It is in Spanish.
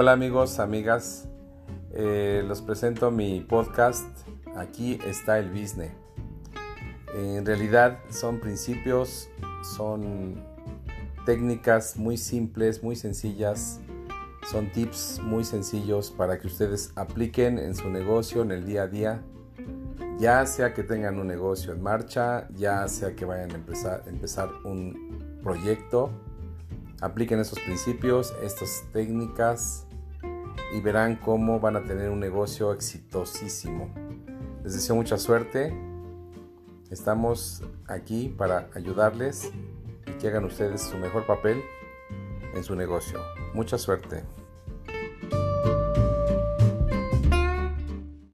Hola amigos, amigas, eh, los presento mi podcast. Aquí está el business. En realidad son principios, son técnicas muy simples, muy sencillas, son tips muy sencillos para que ustedes apliquen en su negocio, en el día a día, ya sea que tengan un negocio en marcha, ya sea que vayan a empezar, empezar un proyecto. Apliquen esos principios, estas técnicas y verán cómo van a tener un negocio exitosísimo. Les deseo mucha suerte. Estamos aquí para ayudarles y que hagan ustedes su mejor papel en su negocio. Mucha suerte.